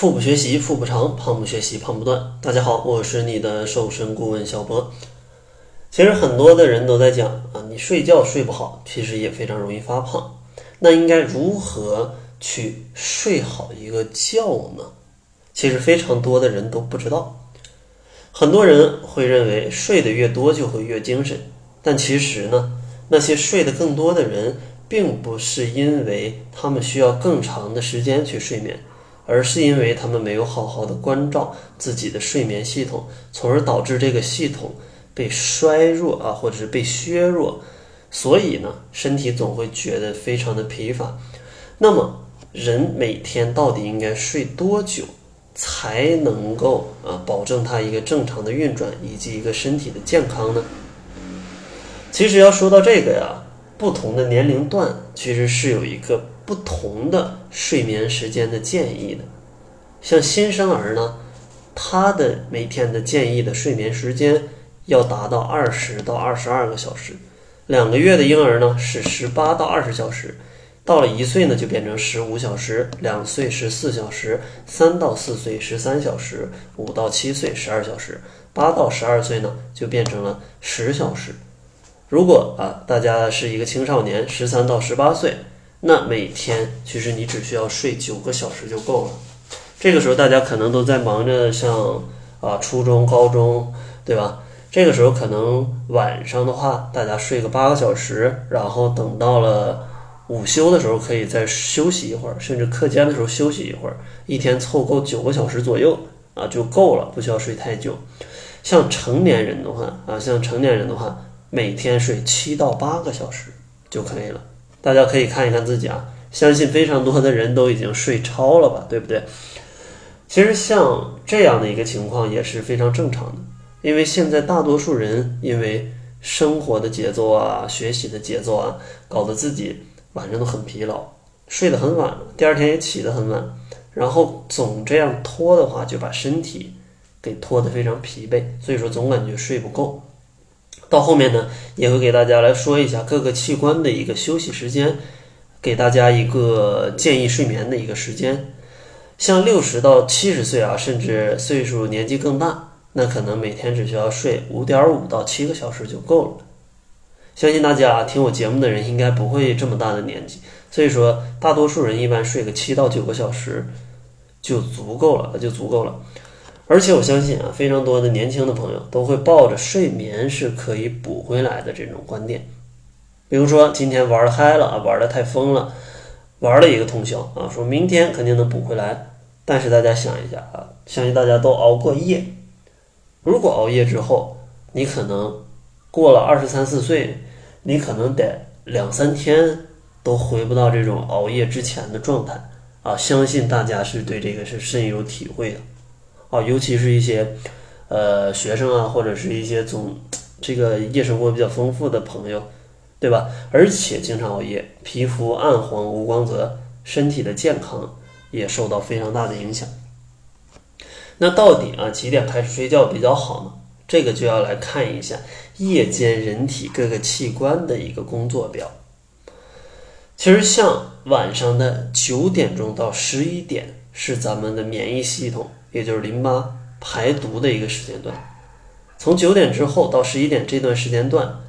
腹部学习腹部长，胖不学习胖不断。大家好，我是你的瘦身顾问小博。其实很多的人都在讲啊，你睡觉睡不好，其实也非常容易发胖。那应该如何去睡好一个觉呢？其实非常多的人都不知道。很多人会认为睡得越多就会越精神，但其实呢，那些睡得更多的人，并不是因为他们需要更长的时间去睡眠。而是因为他们没有好好的关照自己的睡眠系统，从而导致这个系统被衰弱啊，或者是被削弱，所以呢，身体总会觉得非常的疲乏。那么，人每天到底应该睡多久，才能够啊保证他一个正常的运转以及一个身体的健康呢？其实要说到这个呀，不同的年龄段其实是有一个。不同的睡眠时间的建议的，像新生儿呢，他的每天的建议的睡眠时间要达到二十到二十二个小时，两个月的婴儿呢是十八到二十小时，到了一岁呢就变成十五小时，两岁十四小时，三到四岁十三小时，五到七岁十二小时，八到十二岁呢就变成了十小时。如果啊大家是一个青少年，十三到十八岁。那每天其实你只需要睡九个小时就够了。这个时候大家可能都在忙着像啊初中、高中，对吧？这个时候可能晚上的话，大家睡个八个小时，然后等到了午休的时候可以再休息一会儿，甚至课间的时候休息一会儿，一天凑够九个小时左右啊就够了，不需要睡太久。像成年人的话啊，像成年人的话，每天睡七到八个小时就可以了。大家可以看一看自己啊，相信非常多的人都已经睡超了吧，对不对？其实像这样的一个情况也是非常正常的，因为现在大多数人因为生活的节奏啊、学习的节奏啊，搞得自己晚上都很疲劳，睡得很晚，第二天也起得很晚，然后总这样拖的话，就把身体给拖得非常疲惫，所以说总感觉睡不够。到后面呢，也会给大家来说一下各个器官的一个休息时间，给大家一个建议睡眠的一个时间。像六十到七十岁啊，甚至岁数年纪更大，那可能每天只需要睡五点五到七个小时就够了。相信大家听我节目的人应该不会这么大的年纪，所以说大多数人一般睡个七到九个小时就足够了，就足够了。而且我相信啊，非常多的年轻的朋友都会抱着睡眠是可以补回来的这种观点。比如说今天玩的嗨了啊，玩的太疯了，玩了一个通宵啊，说明天肯定能补回来。但是大家想一下啊，相信大家都熬过夜。如果熬夜之后，你可能过了二十三四岁，你可能得两三天都回不到这种熬夜之前的状态啊。相信大家是对这个是深有体会的。啊，尤其是一些，呃，学生啊，或者是一些总这个夜生活比较丰富的朋友，对吧？而且经常熬夜，皮肤暗黄无光泽，身体的健康也受到非常大的影响。那到底啊几点开始睡觉比较好呢？这个就要来看一下夜间人体各个器官的一个工作表。其实像晚上的九点钟到十一点是咱们的免疫系统。也就是淋巴排毒的一个时间段，从九点之后到十一点这段时间段，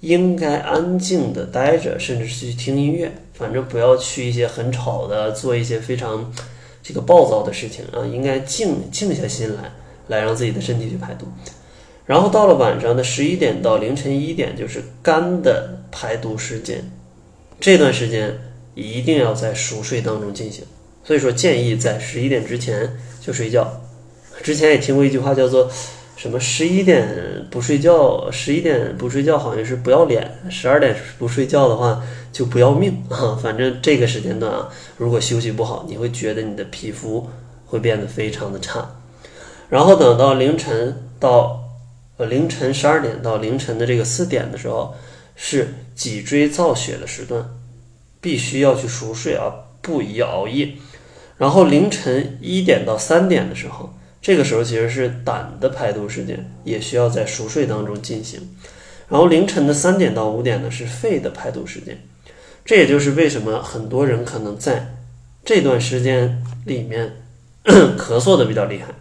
应该安静的待着，甚至是去听音乐，反正不要去一些很吵的，做一些非常这个暴躁的事情啊，应该静静下心来，来让自己的身体去排毒。然后到了晚上的十一点到凌晨一点，就是肝的排毒时间，这段时间一定要在熟睡当中进行。所以说，建议在十一点之前就睡觉。之前也听过一句话，叫做“什么十一点不睡觉，十一点不睡觉好像是不要脸，十二点不睡觉的话就不要命啊”。反正这个时间段啊，如果休息不好，你会觉得你的皮肤会变得非常的差。然后等到凌晨到呃凌晨十二点到凌晨的这个四点的时候，是脊椎造血的时段，必须要去熟睡啊，不宜熬夜。然后凌晨一点到三点的时候，这个时候其实是胆的排毒时间，也需要在熟睡当中进行。然后凌晨的三点到五点呢是肺的排毒时间，这也就是为什么很多人可能在这段时间里面 咳嗽的比较厉害。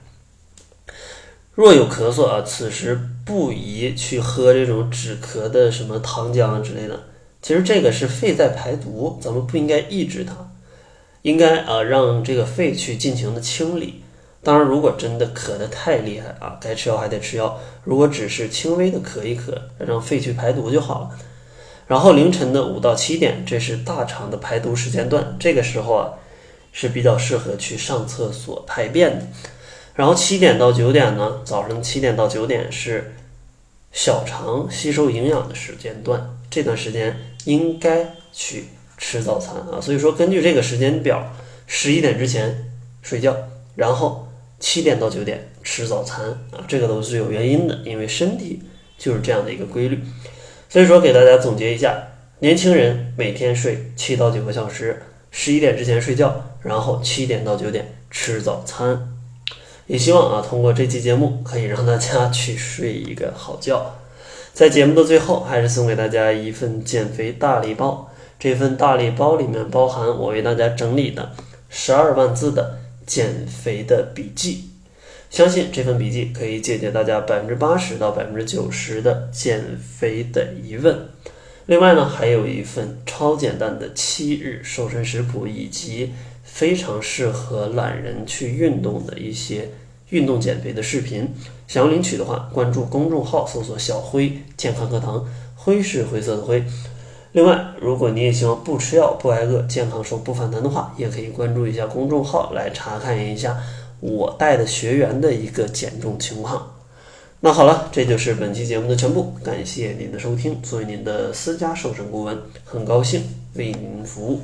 若有咳嗽啊，此时不宜去喝这种止咳的什么糖浆之类的。其实这个是肺在排毒，咱们不应该抑制它，应该啊让这个肺去尽情的清理。当然，如果真的咳得太厉害啊，该吃药还得吃药。如果只是轻微的咳一咳，让肺去排毒就好了。然后凌晨的五到七点，这是大肠的排毒时间段，这个时候啊是比较适合去上厕所排便的。然后七点到九点呢，早上七点到九点是小肠吸收营养的时间段，这段时间应该去吃早餐啊。所以说，根据这个时间表，十一点之前睡觉，然后七点到九点吃早餐啊，这个都是有原因的，因为身体就是这样的一个规律。所以说，给大家总结一下，年轻人每天睡七到九个小时，十一点之前睡觉，然后七点到九点吃早餐。也希望啊，通过这期节目可以让大家去睡一个好觉。在节目的最后，还是送给大家一份减肥大礼包。这份大礼包里面包含我为大家整理的十二万字的减肥的笔记，相信这份笔记可以解决大家百分之八十到百分之九十的减肥的疑问。另外呢，还有一份超简单的七日瘦身食谱，以及非常适合懒人去运动的一些运动减肥的视频。想要领取的话，关注公众号，搜索“小辉健康课堂”，辉是灰色的灰。另外，如果你也希望不吃药、不挨饿、健康瘦、不反弹的话，也可以关注一下公众号来查看一下我带的学员的一个减重情况。那好了，这就是本期节目的全部，感谢您的收听。作为您的私家瘦身顾问，很高兴为您服务。